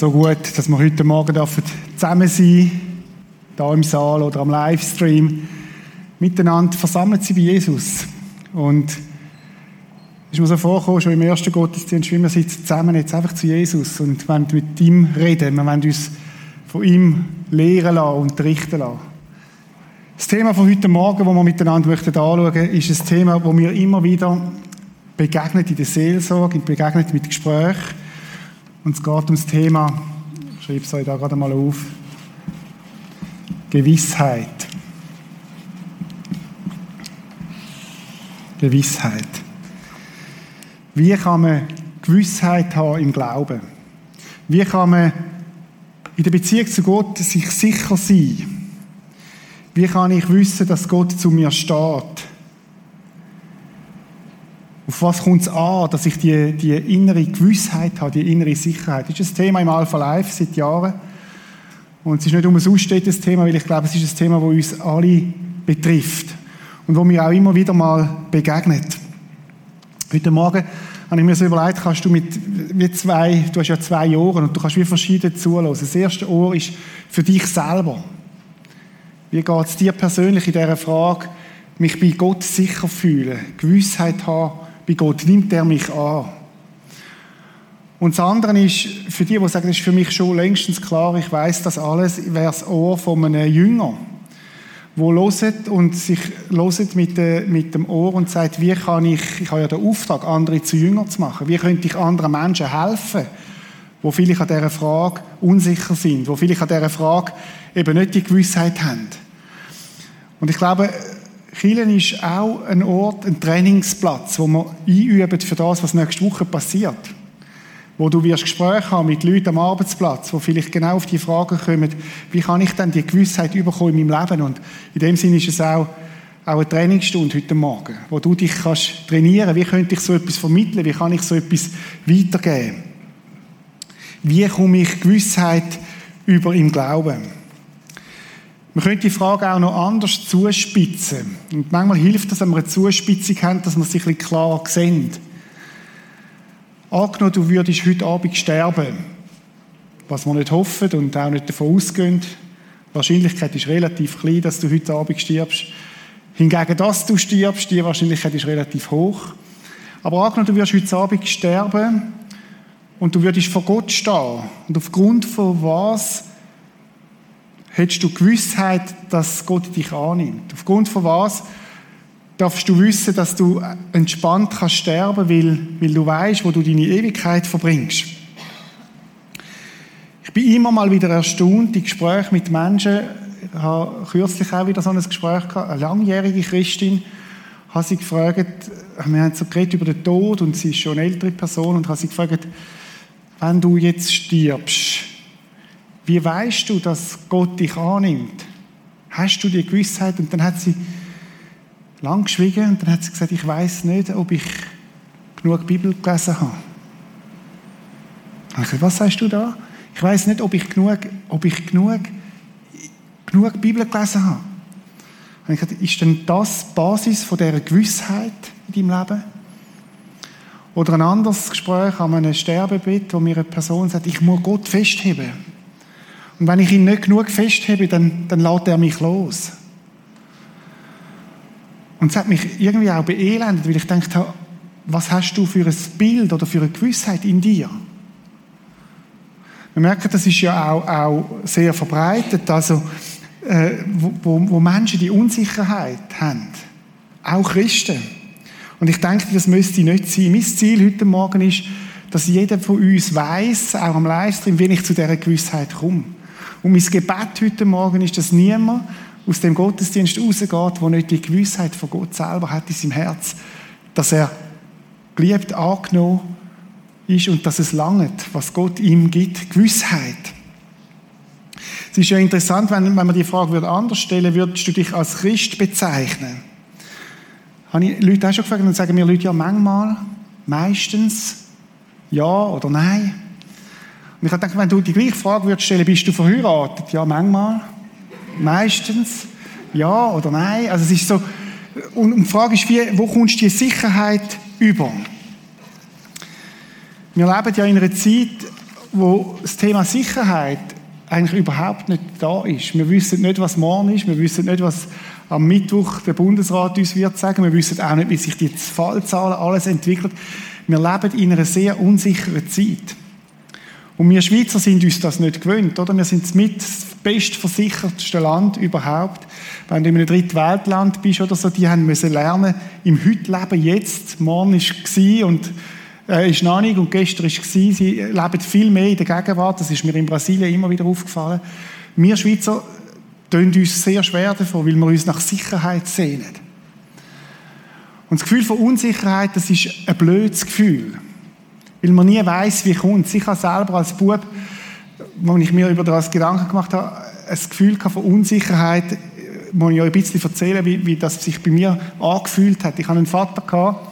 so gut, dass wir heute Morgen zusammen sein da im Saal oder am Livestream, miteinander versammelt sind bei Jesus. Und ist mir so vorgekommen, schon im ersten Gottesdienst, wie wir sitzen zusammen jetzt einfach zu Jesus und wollen mit ihm reden. Wir wollen uns von ihm lehren lassen, und unterrichten lassen. Das Thema von heute Morgen, das wir miteinander anschauen möchten, ist ein Thema, das mir immer wieder begegnet in der Seelsorge, begegnet mit Gesprächen. Und es geht um das Thema, ich schreibe es euch da gerade mal auf, Gewissheit. Gewissheit. Wie kann man Gewissheit haben im Glauben? Wie kann man in der Beziehung zu Gott sich sicher sein? Wie kann ich wissen, dass Gott zu mir steht? Auf was kommt es an, dass ich die, die innere Gewissheit habe, die innere Sicherheit? Das ist ein Thema im Alpha Life seit Jahren. Und es ist nicht umsonst das Thema, weil ich glaube, es ist ein Thema, das uns alle betrifft. Und wo mir auch immer wieder mal begegnet. Heute Morgen habe ich mir so überlegt, kannst du mit wie zwei, du hast ja zwei Ohren und du kannst wie verschiedene zuhören. Das erste Ohr ist für dich selber. Wie geht es dir persönlich in dieser Frage, mich bei Gott sicher fühlen, Gewissheit haben, bei Gott nimmt er mich an. Und das andere ist, für die, die sagen, das ist für mich schon längstens klar, ich weiß das alles, wäre das Ohr von einem Jünger, wo loset und sich loset mit dem Ohr und sagt, wie kann ich, ich habe ja den Auftrag, andere zu Jünger zu machen, wie könnte ich anderen Menschen helfen, wo vielleicht an dieser Frage unsicher sind, wo vielleicht an dieser Frage eben nicht die Gewissheit haben. Und ich glaube, Kirchen ist auch ein Ort, ein Trainingsplatz, wo man einübt für das, was nächste Woche passiert. Wo du wirst Gespräche haben mit Leuten am Arbeitsplatz, wo vielleicht genau auf die Frage kommen, wie kann ich denn die Gewissheit überkommen in meinem Leben? Und in dem Sinne ist es auch, auch eine Trainingsstunde heute Morgen, wo du dich kannst trainieren, wie könnte ich so etwas vermitteln, wie kann ich so etwas weitergeben? Wie komme ich Gewissheit über im Glauben? Man könnte die Frage auch noch anders zuspitzen. Und manchmal hilft es, wenn wir eine Zuspitzung haben, dass wir sich ein bisschen klar sehen. Angenommen, du würdest heute Abend sterben. Was wir nicht hoffen und auch nicht davon ausgehen. Die Wahrscheinlichkeit ist relativ klein, dass du heute Abend stirbst. Hingegen, dass du stirbst, die Wahrscheinlichkeit ist relativ hoch. Aber angenommen, du würdest heute Abend sterben und du würdest vor Gott stehen. Und aufgrund von was hättest du Gewissheit, dass Gott dich annimmt. Aufgrund von was darfst du wissen, dass du entspannt kannst sterben, weil, weil du weißt, wo du deine Ewigkeit verbringst. Ich bin immer mal wieder erstaunt, die Gespräche mit Menschen, ich habe kürzlich auch wieder so ein Gespräch gehabt, eine langjährige Christin, habe sie gefragt, wir haben so geredet über den Tod und sie ist schon eine ältere Person und habe sie gefragt, wenn du jetzt stirbst, wie weißt du, dass Gott dich annimmt? Hast du die Gewissheit? Und dann hat sie lang geschwiegen und dann hat sie gesagt, ich weiß nicht, ob ich genug Bibel gelesen habe. Ich gesagt, was sagst du da? Ich weiß nicht, ob ich genug, ob ich genug, genug Bibel gelesen habe. Und ich gesagt, ist denn das die Basis von dieser Gewissheit in deinem Leben? Oder ein anderes Gespräch an einem Sterbebett, wo mir eine Person sagt, ich muss Gott festheben. Und wenn ich ihn nicht genug festhebe, dann, dann lässt er mich los. Und es hat mich irgendwie auch beelendet, weil ich gedacht habe, was hast du für ein Bild oder für eine Gewissheit in dir? Wir merken, das ist ja auch, auch sehr verbreitet, also äh, wo, wo Menschen die Unsicherheit haben. Auch Christen. Und ich denke, das müsste nicht sein. Mein Ziel heute Morgen ist, dass jeder von uns weiß, auch am Livestream, wie ich zu dieser Gewissheit komme. Und mein Gebet heute Morgen ist, dass niemand aus dem Gottesdienst rausgeht, der nicht die Gewissheit von Gott selber hat in seinem Herz, dass er geliebt, angenommen ist und dass es langt, was Gott ihm gibt, Gewissheit. Es ist ja interessant, wenn, wenn man die Frage anders stellen würde, würdest du dich als Christ bezeichnen? Habe ich Leute auch schon gefragt und sagen mir Leute ja manchmal, meistens, ja oder nein. Und ich habe gedacht, wenn du die gleiche Frage würdest stellen, bist du verheiratet? Ja, manchmal. Meistens. Ja oder nein. Also es ist so, und die Frage ist, wie, wo kommst du die Sicherheit über? Wir leben ja in einer Zeit, wo das Thema Sicherheit eigentlich überhaupt nicht da ist. Wir wissen nicht, was morgen ist. Wir wissen nicht, was am Mittwoch der Bundesrat uns wird sagen. Wir wissen auch nicht, wie sich die Fallzahlen alles entwickelt. Wir leben in einer sehr unsicheren Zeit. Und wir Schweizer sind uns das nicht gewöhnt, oder? Wir sind mit das bestversichertste Land überhaupt. Wenn du in einem Drittweltland bist oder so, die haben müssen lernen, im Heute-Leben jetzt. Morgen war und äh, ist noch nicht und gestern war Sie leben viel mehr in der Gegenwart. Das ist mir in Brasilien immer wieder aufgefallen. Wir Schweizer tun uns sehr schwer davon, weil wir uns nach Sicherheit sehnen. Und das Gefühl von Unsicherheit, das ist ein blödes Gefühl. Weil man nie weiß, wie kommt Ich habe selber als Bub, als ich mir über das Gedanken gemacht habe, ein Gefühl von Unsicherheit, muss ich euch ein bisschen erzählen, wie, wie das sich bei mir angefühlt hat. Ich hatte einen Vater, gehabt,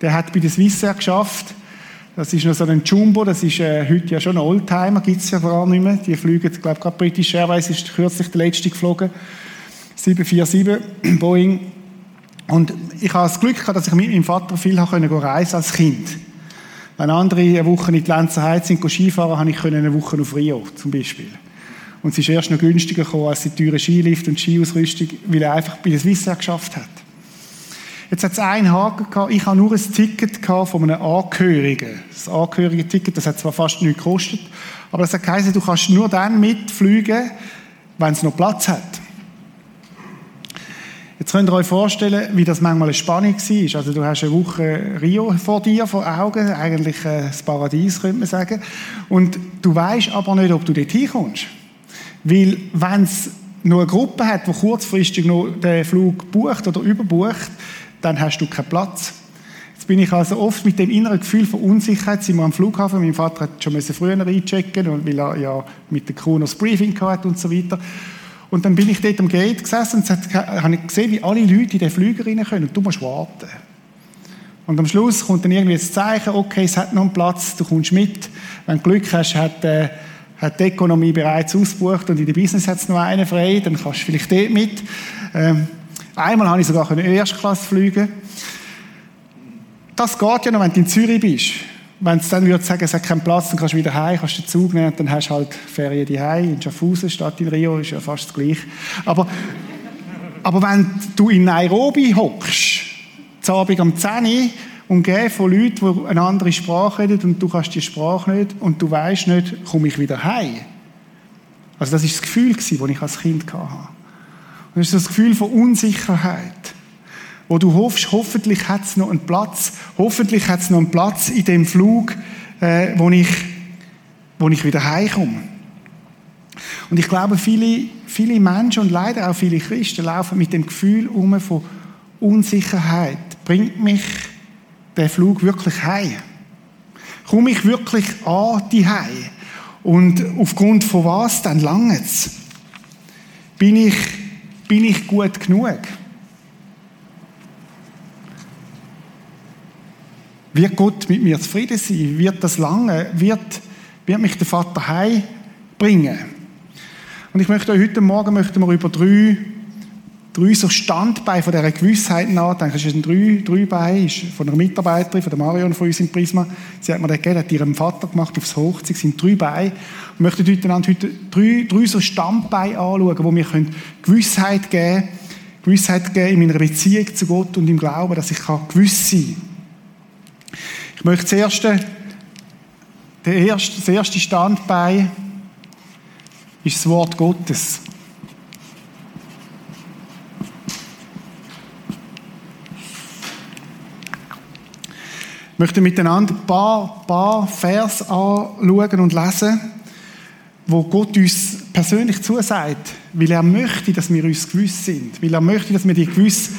der hat bei der Swissair geschafft. Das ist noch so ein Jumbo, das ist äh, heute ja schon ein Oldtimer, gibt es ja gar nicht mehr. Die fliegen, ich glaube gerade British Airways ist kürzlich der letzte geflogen. 747 Boeing. Und ich habe das Glück gehabt, dass ich mit meinem Vater viel reisen konnte als Kind. Wenn andere eine Woche in die Lenzerheide sind, Skifahren, habe ich eine Woche auf Rio zum Beispiel. Und es ist erst noch günstiger gekommen als die teure Skilift und Skiausrüstung, weil er einfach bei der Swissair geschafft hat. Jetzt hat es einen Haken gehabt, ich habe nur ein Ticket von einem Angehörigen. Das angehörige Ticket, das hat zwar fast nichts gekostet, aber das hat geheißen, du kannst nur dann mitfliegen, wenn es noch Platz hat. Jetzt könnt ihr euch vorstellen, wie das manchmal eine Spannung war. Also du hast eine Woche Rio vor dir, vor Augen, eigentlich äh, das Paradies, könnte man sagen. Und du weißt aber nicht, ob du dort hinkommst. Weil wenn es noch eine Gruppe hat, die kurzfristig noch den Flug bucht oder überbucht, dann hast du keinen Platz. Jetzt bin ich also oft mit dem inneren Gefühl von Unsicherheit, sind wir am Flughafen, mein Vater hat schon früher einchecken weil er ja mit der Crew noch das Briefing hatte und so weiter. Und dann bin ich dort am Gate gesessen und habe gesehen, wie alle Leute in den Flüger rein können. Und du musst warten. Und am Schluss kommt dann irgendwie das Zeichen, okay, es hat noch einen Platz, du kommst mit. Wenn du Glück hast, hat, äh, hat die Ökonomie bereits ausgebucht und in der Business hat es noch einen frei, dann kannst du vielleicht dort mit. Ähm, einmal habe ich sogar eine Erstklasse fliegen. Das geht ja noch, wenn du in Zürich bist wenn es dann würde sagen, es hat keinen Platz, dann kannst du wieder heim, kannst den Zug nehmen, dann hast du halt Ferien die in Schaffhausen statt in Rio, ist ja fast das Gleiche. Aber, aber wenn du in Nairobi hockst, zu Abend um 10 Uhr, umgeben von Leuten, die eine andere Sprache reden und du kannst die Sprache nicht und du weißt nicht, komme ich wieder heim. Also das ist das Gefühl, das ich als Kind hatte. Das ist das Gefühl von Unsicherheit wo du hoffst, hoffentlich hat es noch einen Platz, hoffentlich hat es noch einen Platz in dem Flug, äh, wo, ich, wo ich wieder heimkomme. Und ich glaube, viele, viele Menschen und leider auch viele Christen laufen mit dem Gefühl um von Unsicherheit. Bringt mich der Flug wirklich heim? Komme ich wirklich an die Heim? Und aufgrund von was dann lange Bin ich, bin ich gut genug? Wird Gott mit mir zufrieden sein? Wird das lange? Wird, wird mich der Vater heimbringen? Und ich möchte euch heute Morgen möchten wir über drei, drei so Standbeine von dieser Gewissheit nachdenken. Es ist ein drei, drei Bein, ist von einer Mitarbeiterin, von der Marion von uns im Prisma. Sie hat mir das gegeben, hat ihrem Vater gemacht aufs Hochzeit. Es sind drei Beine. Wir möchten heute, heute drei, drei so Standbeine anschauen, wo wir Gewissheit geben können. Gewissheit geben in meiner Beziehung zu Gott und im Glauben, dass ich gewiss sein kann. Ich möchte das erste, das erste Standbein ist das Wort Gottes. Ich möchte miteinander ein paar, paar Vers anschauen und lesen, wo Gott uns persönlich zusagt, weil er möchte, dass wir uns gewiss sind, weil er möchte, dass wir die Gewiss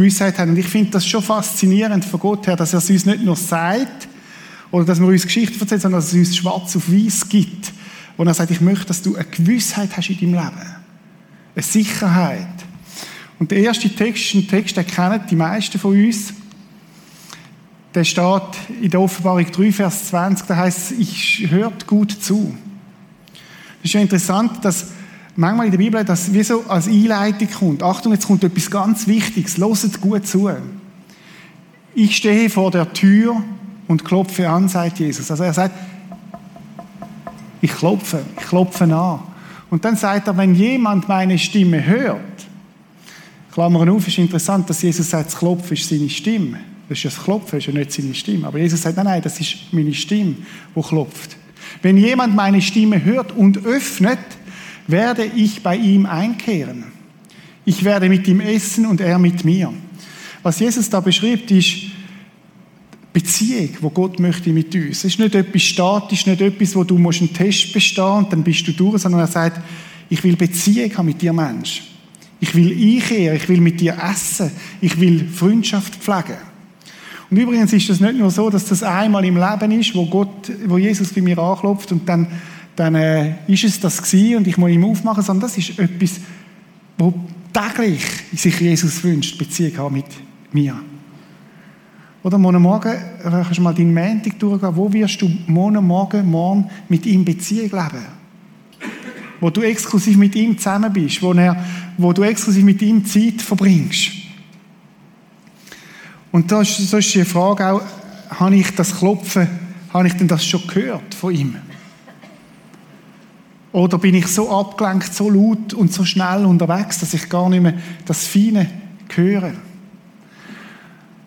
Gewissheit haben. Und ich finde das schon faszinierend von Gott her, dass er es uns nicht nur sagt, oder dass wir uns Geschichten erzählen, sondern dass es uns schwarz auf weiß gibt. Wo er sagt, ich möchte, dass du eine Gewissheit hast in deinem Leben. Eine Sicherheit. Und der erste Text ein Text, den kennen die meisten von uns. Der steht in der Offenbarung 3, Vers 20, da heißt es, ich hört gut zu. Es ist ja interessant, dass manchmal in der Bibel das wie so als Einleitung kommt. Achtung, jetzt kommt etwas ganz Wichtiges. Loset gut zu. Ich stehe vor der Tür und klopfe an, sagt Jesus. Also er sagt, Ich klopfe, ich klopfe an. Und dann sagt er, wenn jemand meine Stimme hört, Klammern auf, ist interessant, dass Jesus sagt, das Klopfen ist seine Stimme. Das ist das Klopfen, ist ja nicht seine Stimme. Aber Jesus sagt, nein, nein, das ist meine Stimme, wo klopft. Wenn jemand meine Stimme hört und öffnet, werde ich bei ihm einkehren. Ich werde mit ihm essen und er mit mir. Was Jesus da beschreibt, ist Beziehung, wo Gott möchte mit uns. Es ist nicht etwas statisch, nicht etwas, wo du einen Test bestehen und dann bist du durch, sondern er sagt, ich will Beziehung haben mit dir, Mensch. Ich will einkehren, ich will mit dir essen, ich will Freundschaft pflegen. Und übrigens ist es nicht nur so, dass das einmal im Leben ist, wo Gott, wo Jesus bei mir anklopft und dann, dann äh, ist es das gewesen und ich muss ihm aufmachen, sondern das ist etwas, wo täglich sich Jesus wünscht, Beziehung haben mit mir. Oder morgen Morgen, kannst du mal deinen Montag durchgehen, wo wirst du morgen Morgen, morgen mit ihm Beziehung leben? Wo du exklusiv mit ihm zusammen bist, wo, er, wo du exklusiv mit ihm Zeit verbringst. Und da ist, so ist die Frage auch, habe ich das Klopfen, habe ich denn das schon gehört von ihm? Oder bin ich so abgelenkt, so laut und so schnell unterwegs, dass ich gar nicht mehr das Feine höre?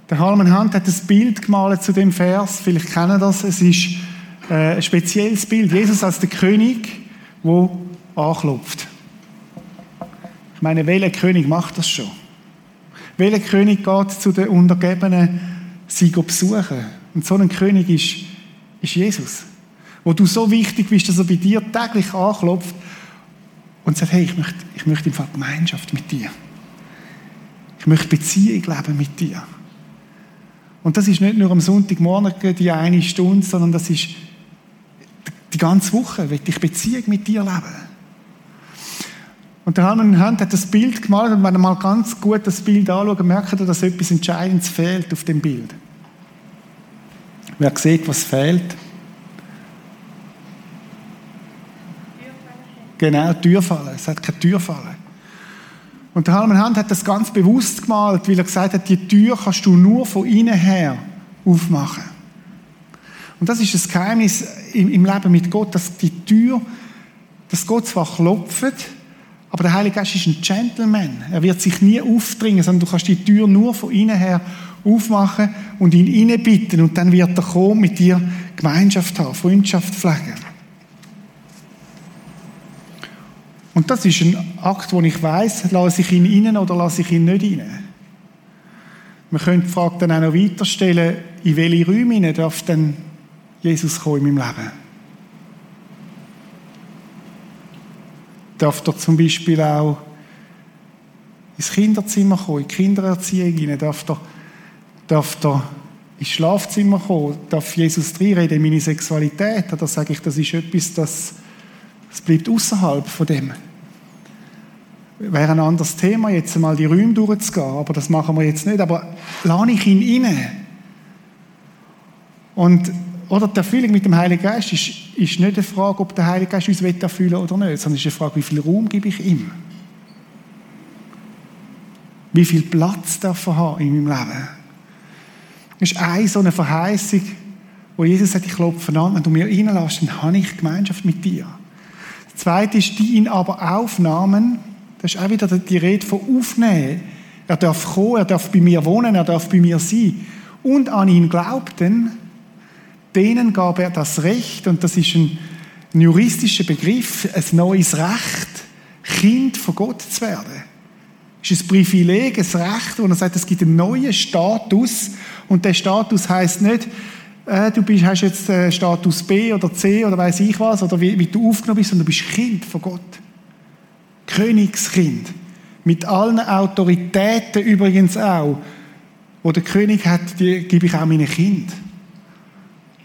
Der Halman Hunt hat ein Bild gemalt zu dem Vers, vielleicht kennen das, es ist äh, ein spezielles Bild. Jesus als der König, der anklopft. Ich meine, welcher König macht das schon? Welcher König geht zu den Untergebenen, sie besuchen? Und so ein König ist, ist Jesus. Wo du so wichtig bist, dass er bei dir täglich anklopft und sagt, hey, ich möchte, ich möchte im Fall Gemeinschaft mit dir. Ich möchte Beziehung leben mit dir. Und das ist nicht nur am Sonntagmorgen die eine Stunde, sondern das ist die ganze Woche, will ich Beziehung mit dir leben. Und der Hermann Hand hat das Bild gemalt und wenn ihr mal ganz gut das Bild anschaut, merkt ihr, dass etwas Entscheidendes fehlt auf dem Bild. Wer sieht, was fehlt? Genau, Türfalle. Es hat keine Türfalle. Und der Hermann Hand hat das ganz bewusst gemalt, weil er gesagt hat, die Tür kannst du nur von innen her aufmachen. Und das ist das Geheimnis im Leben mit Gott, dass die Tür, dass Gott zwar klopft, aber der Heilige Geist ist ein Gentleman. Er wird sich nie aufdringen, sondern du kannst die Tür nur von innen her aufmachen und ihn hineinbitten und dann wird er kommen, mit dir Gemeinschaft haben, Freundschaft pflegen. Und das ist ein Akt, wo ich weiß, lasse ich ihn rein oder lasse ich ihn nicht rein. Man könnte die Frage dann auch noch weiterstellen, in welche Räume darf denn Jesus kommen in meinem Leben? darf er zum Beispiel auch ins Kinderzimmer kommen, in die Kindererziehung hinein, darf er, darf er ins Schlafzimmer kommen, darf Jesus reinreden in meine Sexualität, oder sage ich, das ist etwas, das, das bleibt außerhalb von dem. Wäre ein anderes Thema, jetzt einmal die Räume durchzugehen, aber das machen wir jetzt nicht, aber lade ich ihn rein. Und oder die Erfüllung mit dem Heiligen Geist ist, ist nicht eine Frage, ob der Heilige Geist uns erfüllen will oder nicht, sondern es ist eine Frage, wie viel Raum gebe ich ihm? Wie viel Platz darf er haben in meinem Leben? Das ist eine so eine Verheißung, wo Jesus sagt, ich klopfe an, wenn du mir reinlässt, dann habe ich Gemeinschaft mit dir. Das zweite ist, die ihn aber aufnahmen, das ist auch wieder die Rede von aufnehmen. Er darf kommen, er darf bei mir wohnen, er darf bei mir sein. Und an ihn glaubten, denen gab er das Recht, und das ist ein, ein juristischer Begriff, ein neues Recht, Kind von Gott zu werden. Es ist ein Privileg, ein Recht, wo er sagt, es gibt einen neuen Status, und der Status heißt nicht, äh, du bist, hast jetzt äh, Status B oder C oder weiß ich was, oder wie, wie du aufgenommen bist, sondern du bist Kind von Gott. Königskind. Mit allen Autoritäten übrigens auch, wo der König hat, die gebe ich auch meinen Kind.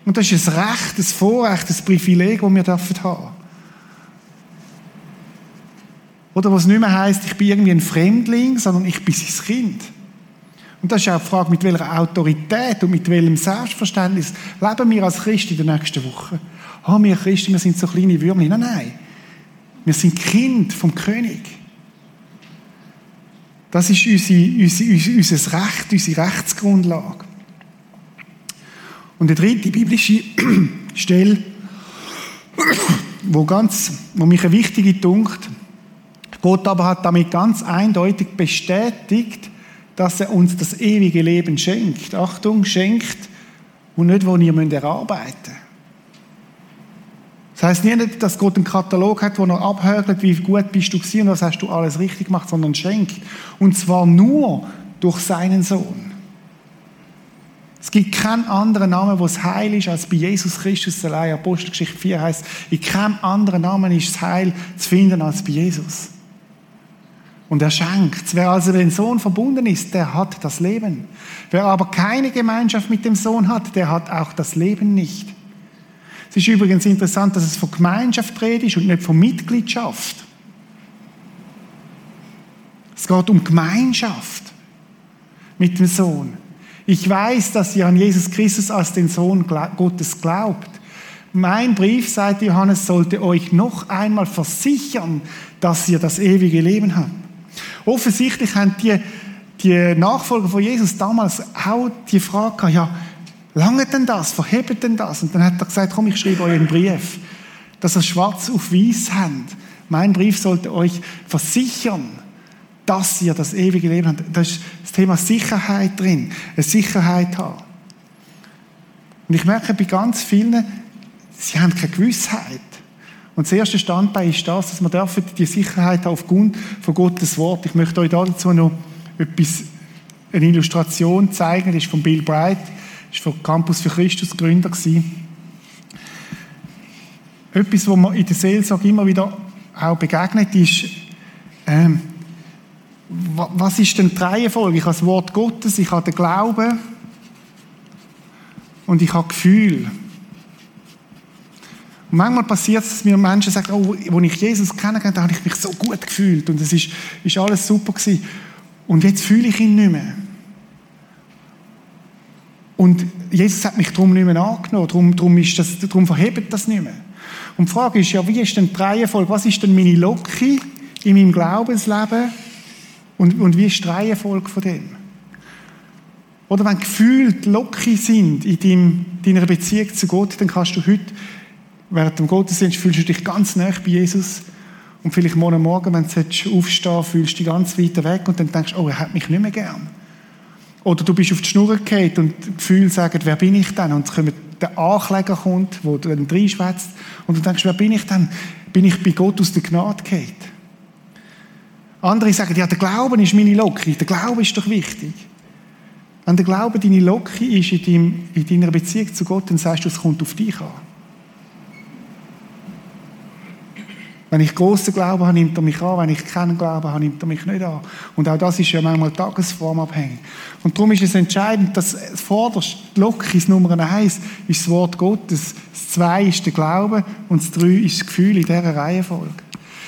Und das ist ein Recht, ein Vorrecht, ein Privileg, das wir haben dürfen Oder was nicht mehr heisst, ich bin irgendwie ein Fremdling, sondern ich bin sein Kind. Und das ist auch die Frage, mit welcher Autorität und mit welchem Selbstverständnis leben wir als Christen in der nächsten Woche. Oh, wir Christen, wir sind so kleine Würmchen. Nein, nein. Wir sind Kind vom König. Das ist unsere, unsere, unser Recht, unsere Rechtsgrundlage. Und die dritte biblische Stelle wo, ganz, wo mich eine wichtige dunkt. Gott aber hat damit ganz eindeutig bestätigt, dass er uns das ewige Leben schenkt. Achtung, schenkt und nicht, wo müsst erarbeiten müsst. Das heißt nicht, dass Gott einen Katalog hat, wo er abhört, wie gut bist du gewesen und was hast du alles richtig gemacht, sondern schenkt. Und zwar nur durch seinen Sohn. Es gibt keinen anderen Namen, wo es heil ist, als bei Jesus Christus allein. Apostelgeschichte 4 heißt, in keinem anderen Namen ist das Heil zu finden als bei Jesus. Und er schenkt. Wer also den Sohn verbunden ist, der hat das Leben. Wer aber keine Gemeinschaft mit dem Sohn hat, der hat auch das Leben nicht. Es ist übrigens interessant, dass es von Gemeinschaft redet und nicht von Mitgliedschaft. Es geht um Gemeinschaft mit dem Sohn. Ich weiß, dass ihr an Jesus Christus als den Sohn Gottes glaubt. Mein Brief, sagt Johannes, sollte euch noch einmal versichern, dass ihr das ewige Leben habt. Offensichtlich haben die, die Nachfolger von Jesus damals auch die Frage gehabt, ja, lange denn das? Verhebt denn das? Und dann hat er gesagt, komm, ich schreibe euch einen Brief, dass ihr schwarz auf weiß habt. Mein Brief sollte euch versichern, dass ihr das ewige Leben habt. Da ist das Thema Sicherheit drin, eine Sicherheit haben. Und ich merke bei ganz vielen, sie haben keine Gewissheit. Und das erste Standbein ist das, dass wir dürfen die Sicherheit aufgrund von Gottes Wort. Ich möchte euch dazu noch etwas, eine Illustration zeigen. Das ist von Bill Bright, das ist von Campus für Christus Gründer gewesen. Etwas, was mir in der Seelsorge immer wieder auch begegnet ist, ähm, was ist denn die Reihenfolge? Ich habe das Wort Gottes, ich habe den Glauben und ich habe Gefühl. Und manchmal passiert es, dass mir Menschen sagen, oh, als ich Jesus kennengelernt habe, habe ich mich so gut gefühlt und es ist, ist alles super gewesen. Und jetzt fühle ich ihn nicht mehr. Und Jesus hat mich darum nicht mehr angenommen, darum, darum, ist das, darum verhebt das nicht mehr. Und die Frage ist ja, wie ist denn die Reihenfolge, was ist denn meine Locke in meinem Glaubensleben und, und wie ist die Reihenfolge von dem? Oder wenn Gefühle locker sind in deinem, deiner Beziehung zu Gott, dann kannst du heute Während dem Gottesdienst fühlst du dich ganz nah bei Jesus. Und vielleicht morgen Morgen, wenn du aufstehen fühlst du dich ganz weit weg und dann denkst du, oh, er hat mich nicht mehr gern. Oder du bist auf die Schnur gefallen und die Gefühle sagen, wer bin ich denn? Und kommt der Ankläger kommt, wo du dann reinschwätzt und du denkst, wer bin ich denn? Bin ich bei Gott aus der Gnade gefallen? Andere sagen, ja, der Glauben ist meine Locke. Der Glaube ist doch wichtig. Wenn der Glaube deine Locke ist in, deinem, in deiner Beziehung zu Gott, dann sagst du, es kommt auf dich an. Wenn ich grossen Glauben habe, nimmt er mich an. Wenn ich keinen Glauben habe, nimmt er mich nicht an. Und auch das ist ja manchmal tagesformabhängig. Und darum ist es entscheidend, dass vorderst, Lokis Nummer eins ist das Wort Gottes, das zwei ist der Glaube und das drei ist das Gefühl in dieser Reihenfolge.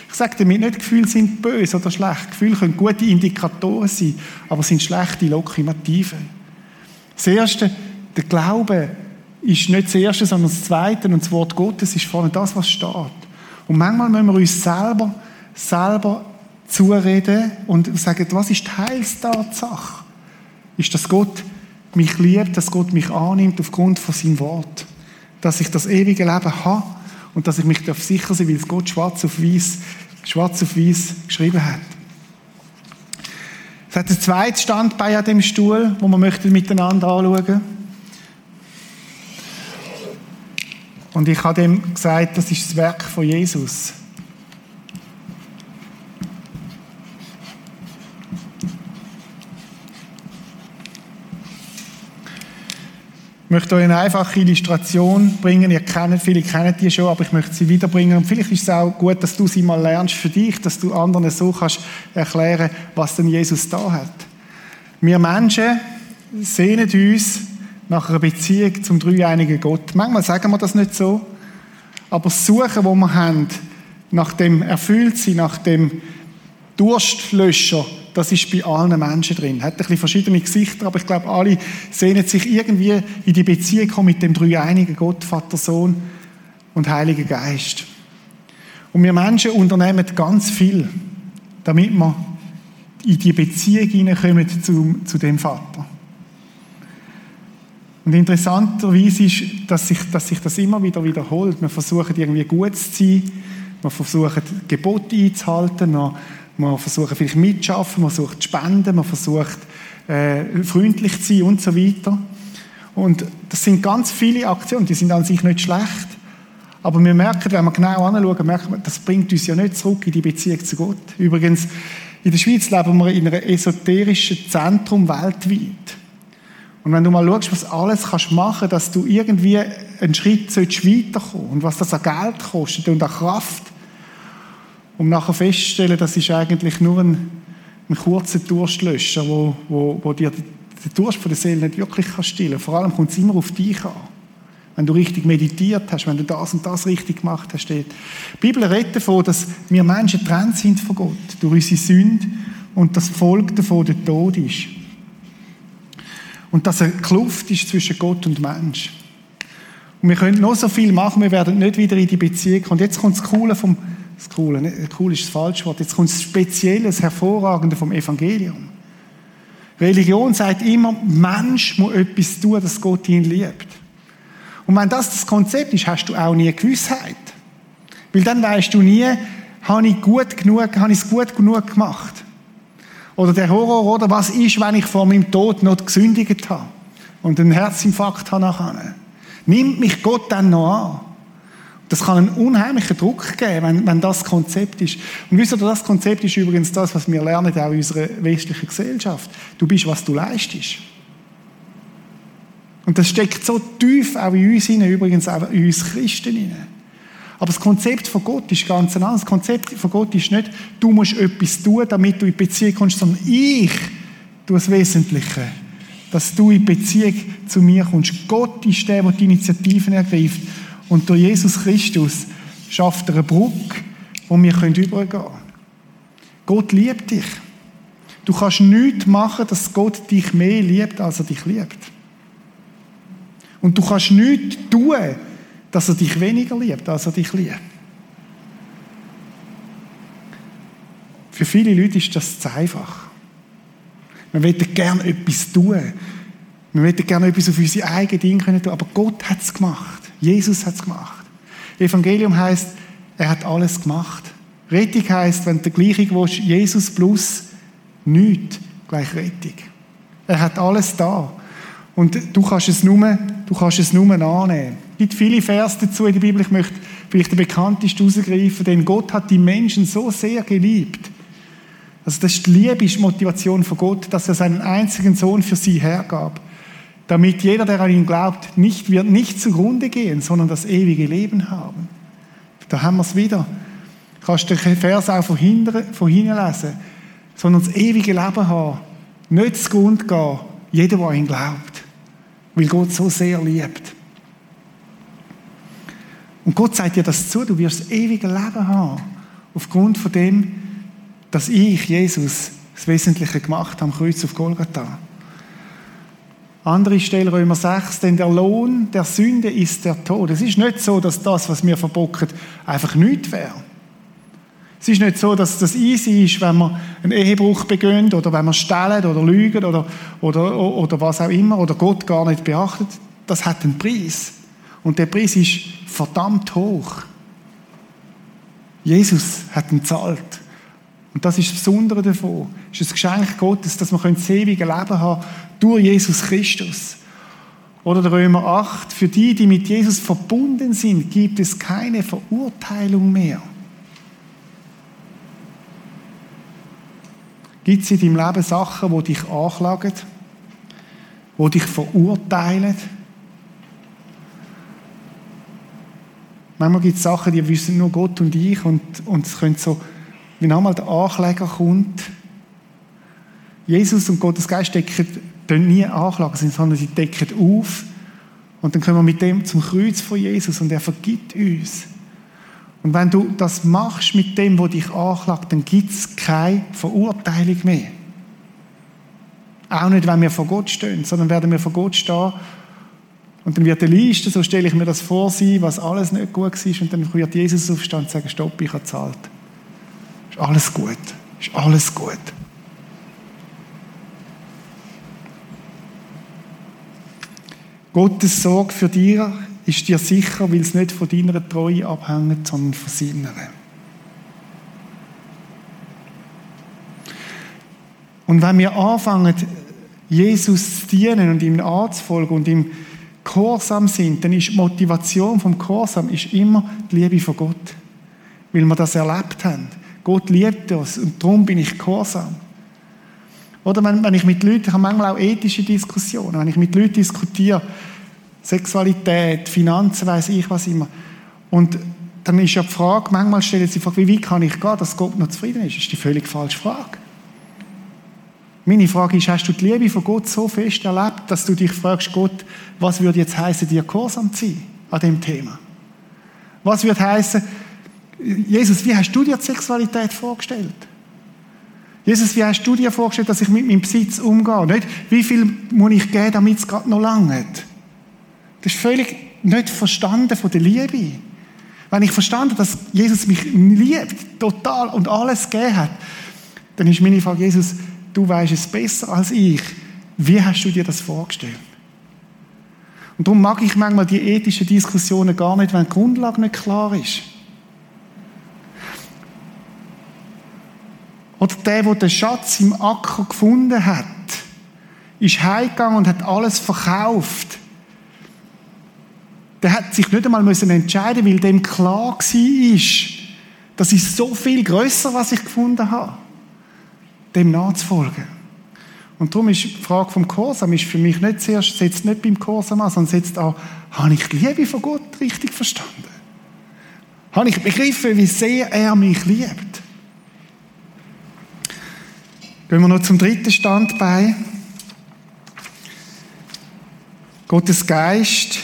Ich sage damit nicht, Gefühle sind böse oder schlecht. Gefühle können gute Indikatoren sein, aber sind schlechte Lokomotiven. Das Erste, der Glaube ist nicht das Erste, sondern das Zweite und das Wort Gottes ist vorne das, was steht. Und manchmal müssen wir uns selber, selber zureden und sagen, was ist die Heilstatsache? Ist, dass Gott mich liebt, dass Gott mich annimmt aufgrund von seinem Wort. Dass ich das ewige Leben habe und dass ich mich sicher sein weil es Gott schwarz auf weiß, schwarz auf weiß geschrieben hat. Es hat ein zweites Standbein an dem Stuhl, wo wir möchten miteinander anschauen. Und ich habe ihm gesagt, das ist das Werk von Jesus. Ich möchte euch eine einfache Illustration bringen. Ihr kennt, viele kennen die schon, aber ich möchte sie wiederbringen. Und vielleicht ist es auch gut, dass du sie mal lernst für dich, dass du anderen so kannst erklären, was denn Jesus da hat. Wir Menschen sehnen uns nach einer Beziehung zum dreieinigen Gott. Manchmal sagen wir das nicht so, aber das Suchen, wo wir haben, nach dem Erfülltsein, nach dem Durstlöscher, das ist bei allen Menschen drin. Hat ein bisschen verschiedene Gesichter, aber ich glaube, alle sehnen sich irgendwie in die Beziehung mit dem dreieinigen Gott, Vater, Sohn und Heiliger Geist. Und wir Menschen unternehmen ganz viel, damit wir in die Beziehung hineinkommen zu, zu dem Vater. Und interessanterweise ist, dass sich, dass sich das immer wieder wiederholt. Wir versuchen irgendwie gut zu sein, wir versuchen Gebote einzuhalten, wir versuchen vielleicht mitzuschaffen, man versucht zu spenden, man versucht äh, freundlich zu sein und so weiter. Und das sind ganz viele Aktionen, die sind an sich nicht schlecht. Aber wir merken, wenn wir genau anschauen, merken wir, das bringt uns ja nicht zurück in die Beziehung zu Gott. Übrigens, in der Schweiz leben wir in einem esoterischen Zentrum weltweit. Und wenn du mal schaust, was alles kannst machen, dass du irgendwie einen Schritt weiterkommen und was das an Geld kostet und an Kraft, um nachher festzustellen, das ist eigentlich nur ein, ein kurzer Durstlöscher, wo, wo, wo dir den Durst von der Seele nicht wirklich kann stillen Vor allem kommt es immer auf dich an. Wenn du richtig meditiert hast, wenn du das und das richtig gemacht hast, steht. Die Bibel redet davon, dass wir Menschen trennt sind von Gott durch unsere Sünde und das Volk davon der Tod ist. Und dass eine Kluft ist zwischen Gott und Mensch. Und wir können noch so viel machen, wir werden nicht wieder in die Beziehung kommen. Und jetzt kommt das Coole vom, das Coole, ne? cool ist das falsche Wort, jetzt kommt das Spezielle, das Hervorragende vom Evangelium. Religion sagt immer, Mensch muss etwas tun, dass Gott ihn liebt. Und wenn das das Konzept ist, hast du auch nie Gewissheit. Weil dann weißt du nie, habe ich gut genug, habe ich es gut genug gemacht? Oder der Horror, oder was ist, wenn ich vor meinem Tod noch gesündigt habe und einen Herzinfarkt habe nachher? Nimmt mich Gott dann noch an? Das kann einen unheimlichen Druck geben, wenn, wenn das Konzept ist. Und wisst ihr, das Konzept ist übrigens das, was wir lernen auch in unserer westlichen Gesellschaft. Du bist, was du leistest. Und das steckt so tief auch in uns hinein, übrigens auch in uns Christen hinein. Aber das Konzept von Gott ist ganz anders. Das Konzept von Gott ist nicht, du musst etwas tun, damit du in Beziehung kommst, sondern ich tue das Wesentliche. Dass du in Beziehung zu mir kommst. Gott ist der, der die Initiativen ergreift. Und durch Jesus Christus schafft er eine Brücke, wo wir übergehen können. Gott liebt dich. Du kannst nichts machen, dass Gott dich mehr liebt, als er dich liebt. Und du kannst nichts tun, dass er dich weniger liebt, als er dich liebt. Für viele Leute ist das zu einfach. Wir möchten gerne etwas tun. Wir möchten gerne etwas auf unsere eigenen Dinge tun, aber Gott hat es gemacht. Jesus hat es gemacht. Evangelium heißt, er hat alles gemacht. Rettung heißt, wenn du Gleichung willst, Jesus plus nichts gleich Rettung. Er hat alles da. Und du kannst es nur, du kannst es nur annehmen. Gibt viele Vers dazu in der Bibel. Ich möchte vielleicht den bekanntesten herausgreifen, denn Gott hat die Menschen so sehr geliebt. Also das ist die Liebe, ist Motivation von Gott, dass er seinen einzigen Sohn für sie hergab. Damit jeder, der an ihn glaubt, nicht, wird nicht zugrunde gehen, sondern das ewige Leben haben. Da haben wir es wieder. Du kannst den Vers auch von hinten lesen. Sondern das ewige Leben haben. Nicht zugrunde gehen. Jeder, der an ihn glaubt weil Gott so sehr liebt. Und Gott sagt dir das zu, du wirst ewige Leben haben, aufgrund von dem, dass ich, Jesus, das Wesentliche gemacht habe am Kreuz auf Golgatha. Andere Stelle, Römer 6, denn der Lohn der Sünde ist der Tod. Es ist nicht so, dass das, was wir verbocken, einfach nichts wäre. Es ist nicht so, dass das easy ist, wenn man einen Ehebruch begönnt oder wenn man stehlen oder lügen oder, oder, oder was auch immer oder Gott gar nicht beachtet. Das hat einen Preis. Und der Preis ist verdammt hoch. Jesus hat ihn zahlt. Und das ist das Besondere davon. Es ist ein Geschenk Gottes, dass wir das ewige Leben haben durch Jesus Christus. Oder der Römer 8, für die, die mit Jesus verbunden sind, gibt es keine Verurteilung mehr. Gibt es in deinem Leben Sachen, die dich anklagen, die dich verurteilen? Manchmal gibt es Sachen, die wissen nur Gott und ich und, und es könnte so, wenn einmal der Ankläger kommt, Jesus und Gottes Geist decken nie Anklagen, sondern sie decken auf und dann kommen wir mit dem zum Kreuz von Jesus und er vergibt uns. Und wenn du das machst mit dem, wo dich anklagt, dann gibt es keine Verurteilung mehr. Auch nicht, wenn wir vor Gott stehen, sondern werden wir vor Gott stehen und dann wird eine Liste, so stelle ich mir das vor, sein, was alles nicht gut war und dann wird Jesus aufstehen und sagen, stopp, ich habe gezahlt. Ist alles gut. Ist alles gut. Gottes Sorge für dich ist dir sicher, weil es nicht von deiner Treue abhängt, sondern von seiner. Und wenn wir anfangen, Jesus zu dienen und ihm anzufolgen und ihm Gehorsam sind, dann ist die Motivation vom Gehorsam ist immer die Liebe von Gott. Weil wir das erlebt haben. Gott liebt uns und darum bin ich gehorsam. Oder wenn, wenn ich mit Leuten, ich habe manchmal auch ethische Diskussionen, wenn ich mit Leuten diskutiere, Sexualität, Finanzen, weiß ich was immer. Und dann ist ja die Frage, manchmal stellen sie die Frage, wie weit kann ich gehen, dass Gott noch zufrieden ist? Das ist die völlig falsche Frage. Meine Frage ist, hast du die Liebe von Gott so fest erlebt, dass du dich fragst, Gott, was würde jetzt heißen, dir gehorsam zu sein an dem Thema? Was würde heißen, Jesus, wie hast du dir die Sexualität vorgestellt? Jesus, wie hast du dir vorgestellt, dass ich mit meinem Besitz umgehe? Nicht, wie viel muss ich geben, damit es gerade noch lange Das ist völlig nicht verstanden von der Liebe. Wenn ich verstanden dass Jesus mich liebt, total und alles gegeben hat, dann ist meine Frage, Jesus, du weißt es besser als ich. Wie hast du dir das vorgestellt? Und darum mag ich manchmal die ethischen Diskussionen gar nicht, wenn die Grundlage nicht klar ist. Oder der, der den Schatz im Acker gefunden hat, ist heimgegangen und hat alles verkauft. Der hat sich nicht einmal entscheiden weil dem klar war, das ist so viel größer, was ich gefunden habe dem nachzufolgen. Und darum ist die Frage vom Gehorsam ist für mich nicht zuerst, setzt nicht beim Gehorsam an, sondern setzt an, habe ich die Liebe von Gott richtig verstanden? Habe ich begriffen, wie sehr er mich liebt? Gehen wir noch zum dritten Standbein. Gottes Geist,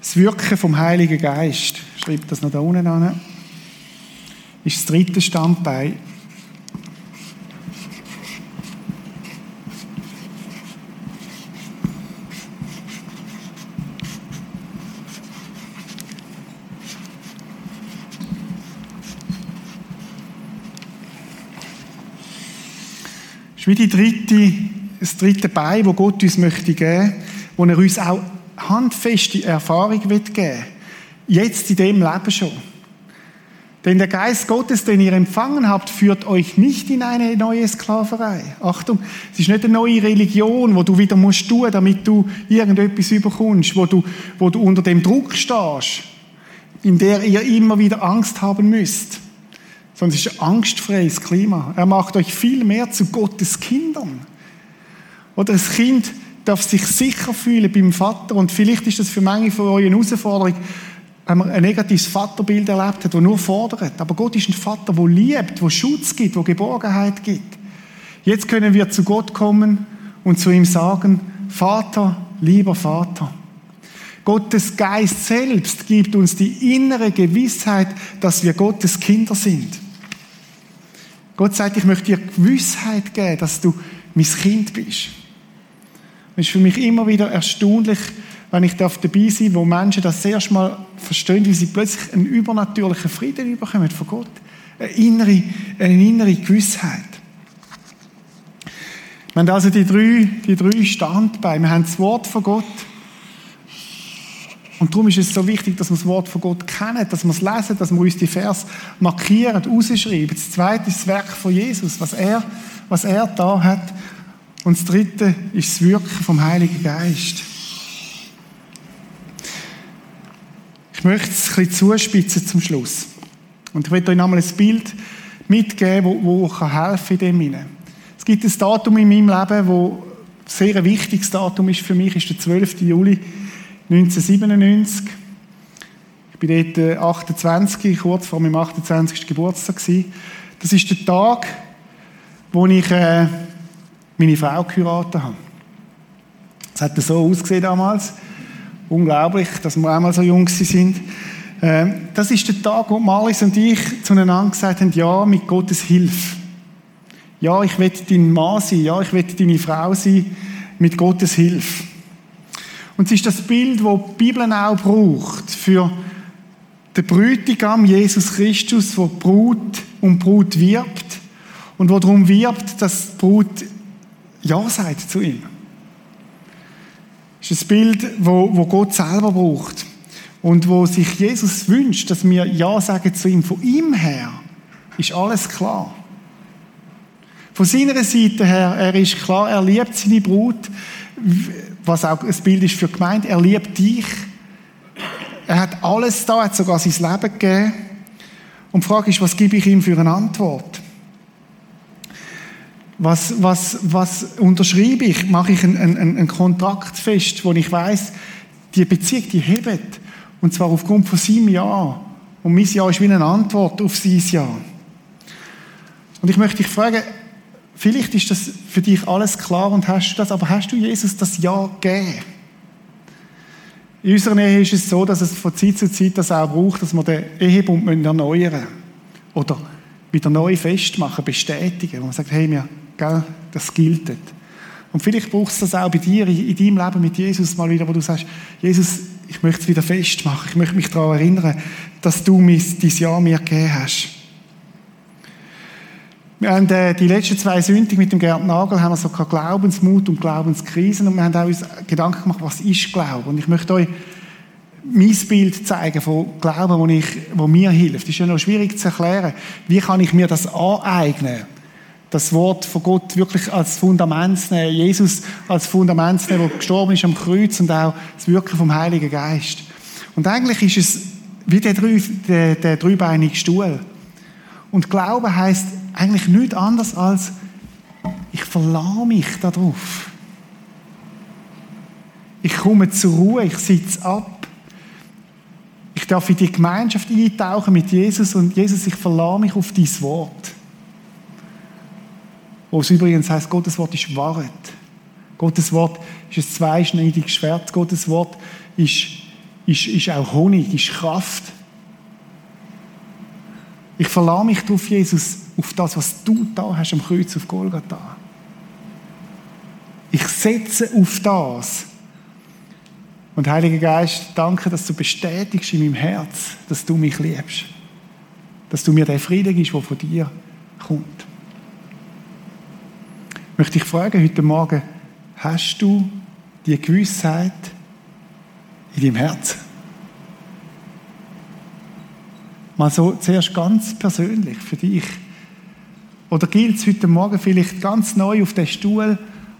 das Wirken vom Heiligen Geist. Schreibt das noch da unten an. Ist das dritte Standbein. Wie die dritte, das dritte Bein, wo Gott uns möchte geben, wo er uns auch handfeste Erfahrung wird geben. Jetzt in dem Leben schon. Denn der Geist Gottes, den ihr empfangen habt, führt euch nicht in eine neue Sklaverei. Achtung, es ist nicht eine neue Religion, wo du wieder musst tun, damit du irgendetwas überkommst, wo du, wo du unter dem Druck stehst, in der ihr immer wieder Angst haben müsst sondern es ist ein angstfreies Klima. Er macht euch viel mehr zu Gottes Kindern. Oder das Kind darf sich sicher fühlen beim Vater und vielleicht ist das für manche von euch eine Herausforderung, wenn man ein negatives Vaterbild erlebt hat, das nur fordert. Aber Gott ist ein Vater, der liebt, der Schutz gibt, der Geborgenheit gibt. Jetzt können wir zu Gott kommen und zu ihm sagen, Vater, lieber Vater. Gottes Geist selbst gibt uns die innere Gewissheit, dass wir Gottes Kinder sind. Gott sagt, ich möchte dir Gewissheit geben, dass du mein Kind bist. Es ist für mich immer wieder erstaunlich, wenn ich dabei sein wo Menschen das erste Mal verstehen, wie sie plötzlich einen übernatürlichen Frieden bekommen von Gott. Eine innere, eine innere Gewissheit. Wir haben also die drei, die drei Standbeine. Wir haben das Wort von Gott, und darum ist es so wichtig, dass wir das Wort von Gott kennen, dass wir es lesen, dass wir uns die Vers markieren, rausschreiben. Das zweite ist das Werk von Jesus, was er, was er da hat. Und das dritte ist das Wirken vom Heiligen Geist. Ich möchte es ein bisschen zuspitzen zum Schluss. Und ich möchte euch nochmal ein Bild mitgeben, wo, wo helfen in dem. Es gibt ein Datum in meinem Leben, wo sehr ein wichtiges Datum ist für mich, ist der 12. Juli 1997. Ich bin dort 28, äh, kurz vor meinem 28. Geburtstag. Das ist der Tag, wo ich äh, meine Frau geheiratet habe. Es hat so ausgesehen damals. Unglaublich, dass wir einmal so jung sind. Äh, das ist der Tag, wo Marlies und ich zueinander gesagt haben, ja, mit Gottes Hilfe. Ja, ich will dein Mann sein. Ja, ich will deine Frau sein. Mit Gottes Hilfe. Und es ist das Bild, das die Bibel auch braucht für den Brütigam Jesus Christus, wo Brut um Brut wirbt und wo darum wirbt, dass die Brut Ja sagt zu ihm. Das ist ein Bild, wo, wo Gott selber braucht. Und wo sich Jesus wünscht, dass wir Ja sagen zu ihm. Von ihm her ist alles klar. Von seiner Seite her, er ist klar, er liebt seine Brut, was auch ein Bild ist für die Gemeinde, er liebt dich. Er hat alles da, hat sogar sein Leben gegeben. Und die Frage ist, was gebe ich ihm für eine Antwort? Was, was, was unterschreibe ich? Mache ich einen, einen, einen Kontrakt fest, wo ich weiß, die Beziehung, die hebt. Und zwar aufgrund von seinem Ja. Und mein Ja ist wie eine Antwort auf sein Ja. Und ich möchte dich fragen, vielleicht ist das für dich alles klar und hast du das, aber hast du Jesus das Ja gegeben? In unserer Ehe ist es so, dass es von Zeit zu Zeit das auch braucht, dass wir den Ehebund erneuern müssen. Oder wieder neu festmachen, bestätigen. Wo man sagt, hey, mir, gell, das gilt. Und vielleicht brauchst du das auch bei dir, in deinem Leben mit Jesus mal wieder, wo du sagst, Jesus, ich möchte es wieder festmachen. Ich möchte mich daran erinnern, dass du mein, dein Ja mir gegeben hast. Wir haben äh, die letzten zwei Sünden mit dem Gerd Nagel haben wir so Glaubensmut und Glaubenskrisen und wir haben auch uns Gedanken gemacht, was ist Glaube? Und ich möchte euch mein Bild zeigen von Glauben, wo, ich, wo mir hilft. Das ist ja noch schwierig zu erklären. Wie kann ich mir das aneignen? Das Wort von Gott wirklich als Fundament zu nehmen, Jesus als Fundament zu nehmen, der gestorben ist am Kreuz und auch das Wirken vom Heiligen Geist. Und eigentlich ist es wie der, der, der dreibeinige Stuhl. Und Glaube heißt eigentlich nichts anderes als, ich verlasse mich darauf. Ich komme zur Ruhe, ich sitze ab. Ich darf in die Gemeinschaft eintauchen mit Jesus und Jesus, ich verlasse mich auf dein Wort. Wo es übrigens heißt, Gottes Wort ist Wahrheit. Gottes Wort ist ein zweischneidiges Schwert. Gottes Wort ist, ist, ist auch Honig, ist Kraft. Ich verlasse mich darauf, Jesus, auf das, was du da hast am Kreuz auf Golgatha. Ich setze auf das. Und Heiliger Geist, danke, dass du bestätigst in meinem Herz, dass du mich liebst. Dass du mir den Frieden gibst, der von dir kommt. Ich möchte dich fragen heute Morgen, hast du die Gewissheit in deinem Herzen? Mal so zuerst ganz persönlich für dich. Oder gilt es heute Morgen vielleicht ganz neu auf den Stuhl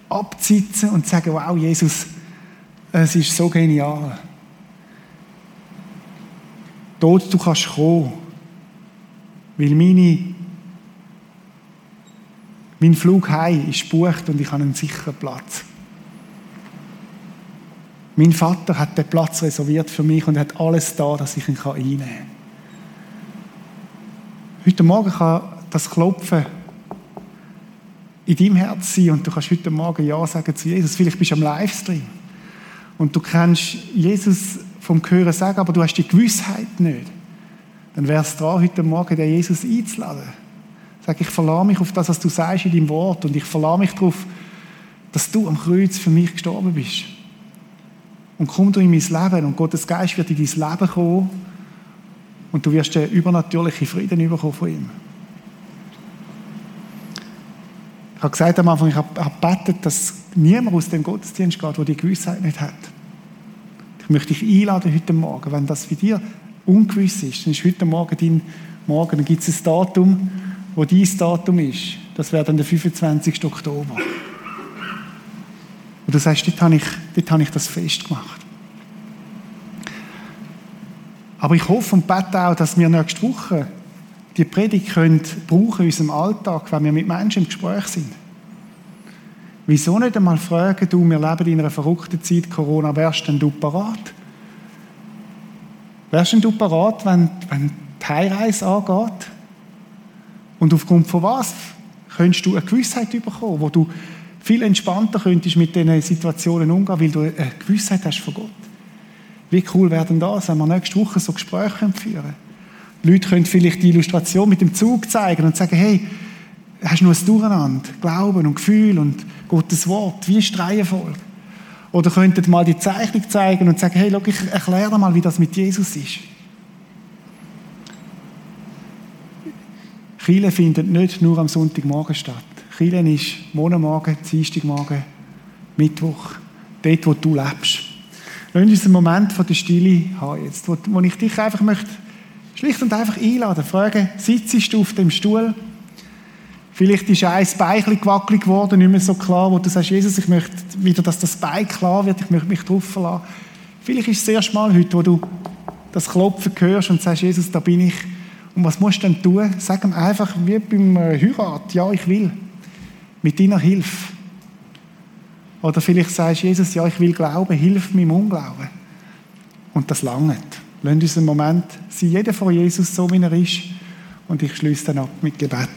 abzusitzen und zu sagen, wow, Jesus, es ist so genial. Tod, du kannst kommen, weil meine, mein Flug heim ist gebucht und ich habe einen sicheren Platz. Mein Vater hat den Platz reserviert für mich und hat alles da, dass ich ihn einnehmen kann. Heute Morgen kann das Klopfen in deinem Herz sein und du kannst heute Morgen Ja sagen zu Jesus. Vielleicht bist du am Livestream und du kannst Jesus vom Hören sagen, aber du hast die Gewissheit nicht. Dann wäre es dran, heute Morgen den Jesus einzuladen. Sag, ich verlasse mich auf das, was du sagst in deinem Wort und ich verlasse mich darauf, dass du am Kreuz für mich gestorben bist. Und komm du in mein Leben und Gottes Geist wird in dein Leben kommen und du wirst den übernatürlichen Frieden bekommen von ihm. Ich habe gesagt am Anfang, ich habe gebetet, dass niemand aus dem Gottesdienst geht, der die Gewissheit nicht hat. Ich möchte dich einladen heute Morgen, wenn das für dich ungewiss ist, dann ist heute Morgen dein Morgen, dann gibt es ein Datum, wo dein Datum ist. Das wäre dann der 25. Oktober. Und du sagst, dort habe ich, dort habe ich das festgemacht. Aber ich hoffe und bete auch, dass wir nächste Woche die Predigt können brauchen in unserem Alltag, wenn wir mit Menschen im Gespräch sind. Wieso nicht einmal fragen, du, wir leben in einer verrückten Zeit, Corona, wärst denn du parat? Wärst denn du parat, wenn, wenn die Heimreise angeht? Und aufgrund von was könntest du eine Gewissheit bekommen, wo du viel entspannter könntest mit diesen Situationen umgehen, weil du eine Gewissheit hast von Gott. Wie cool wäre denn das, wenn wir nächste Woche so Gespräche führen? Leute können vielleicht die Illustration mit dem Zug zeigen und sagen, hey, hast du nur ein Durcheinander? Glauben und Gefühl und Gottes Wort, wie ist die Reihenfolge? Oder könntet mal die Zeichnung zeigen und sagen, hey, schau, ich erkläre dir mal, wie das mit Jesus ist. Chile findet nicht nur am Sonntagmorgen statt. Chile ist Montagmorgen, Dienstagmorgen, Mittwoch, dort, wo du lebst. Lass uns einen Moment von der Stille haben jetzt, wo, wo ich dich einfach möchte schlicht und einfach einladen, fragen, sitzt du auf dem Stuhl? Vielleicht ist ein Bein gewackelt geworden, nicht mehr so klar, wo du sagst, Jesus, ich möchte wieder, dass das Bein klar wird, ich möchte mich drauf verlassen. Vielleicht ist es das erste Mal heute, wo du das Klopfen hörst und sagst, Jesus, da bin ich. Und was musst du dann tun? Sag ihm einfach, wie beim äh, Heirat, ja, ich will. Mit deiner Hilfe. Oder vielleicht sagst du, Jesus, ja, ich will glauben, hilf mir im Unglauben. Und das langt. Lass uns einen Moment sein, jeder von Jesus so, wie er ist. Und ich schließe dann ab mit Gebet.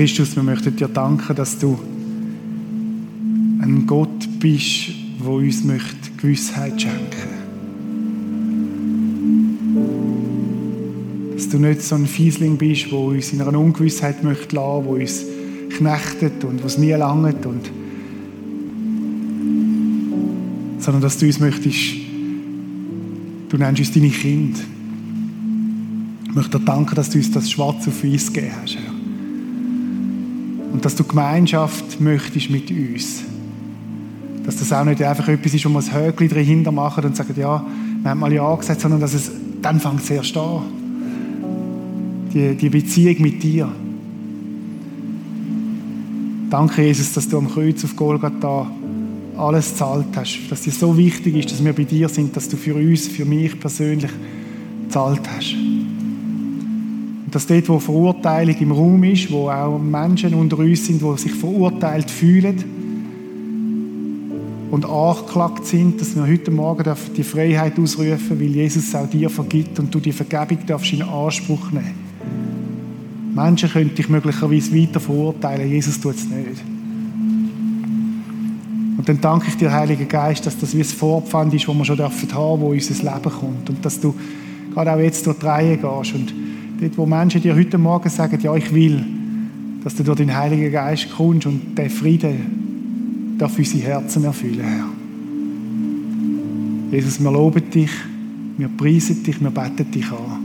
Christus, wir möchten dir danken, dass du ein Gott bist, der uns möchte Gewissheit schenken Dass du nicht so ein Fiesling bist, der uns in einer Ungewissheit möchte lassen, der uns knechtet und was nie langt und sondern dass du uns möchtest, du nennst uns deine Kinder. Ich möchte dir danken, dass du uns das schwarz auf weiß gegeben hast. Und dass du Gemeinschaft möchtest mit uns. Dass das auch nicht einfach etwas ist, wo wir ein Höckchen dahinter machen und sagen, ja, wir haben mal Ja gesagt, sondern dass es, dann fängt es erst an. Die, die Beziehung mit dir. Danke, Jesus, dass du am Kreuz auf Golgatha alles zahlt hast. Dass dir so wichtig ist, dass wir bei dir sind, dass du für uns, für mich persönlich zahlt hast. Und dass dort, wo Verurteilung im Raum ist, wo auch Menschen unter uns sind, die sich verurteilt fühlen und angeklagt sind, dass wir heute Morgen die Freiheit ausrufen, weil Jesus auch dir vergibt und du die Vergebung darfst in Anspruch nehmen. Menschen können dich möglicherweise weiter verurteilen, Jesus tut es nicht. Und dann danke ich dir, Heiliger Geist, dass das wie ein Vorpfand ist, wo wir schon haben dürfen wo unser Leben kommt. Und dass du gerade auch jetzt durch die Reihe gehst und Dort, wo Menschen dir heute Morgen sagen, ja, ich will, dass du durch den Heiligen Geist kommst und der Friede darf unsere Herzen erfüllen, Herr. Jesus, wir loben dich, wir preisen dich, wir beten dich an.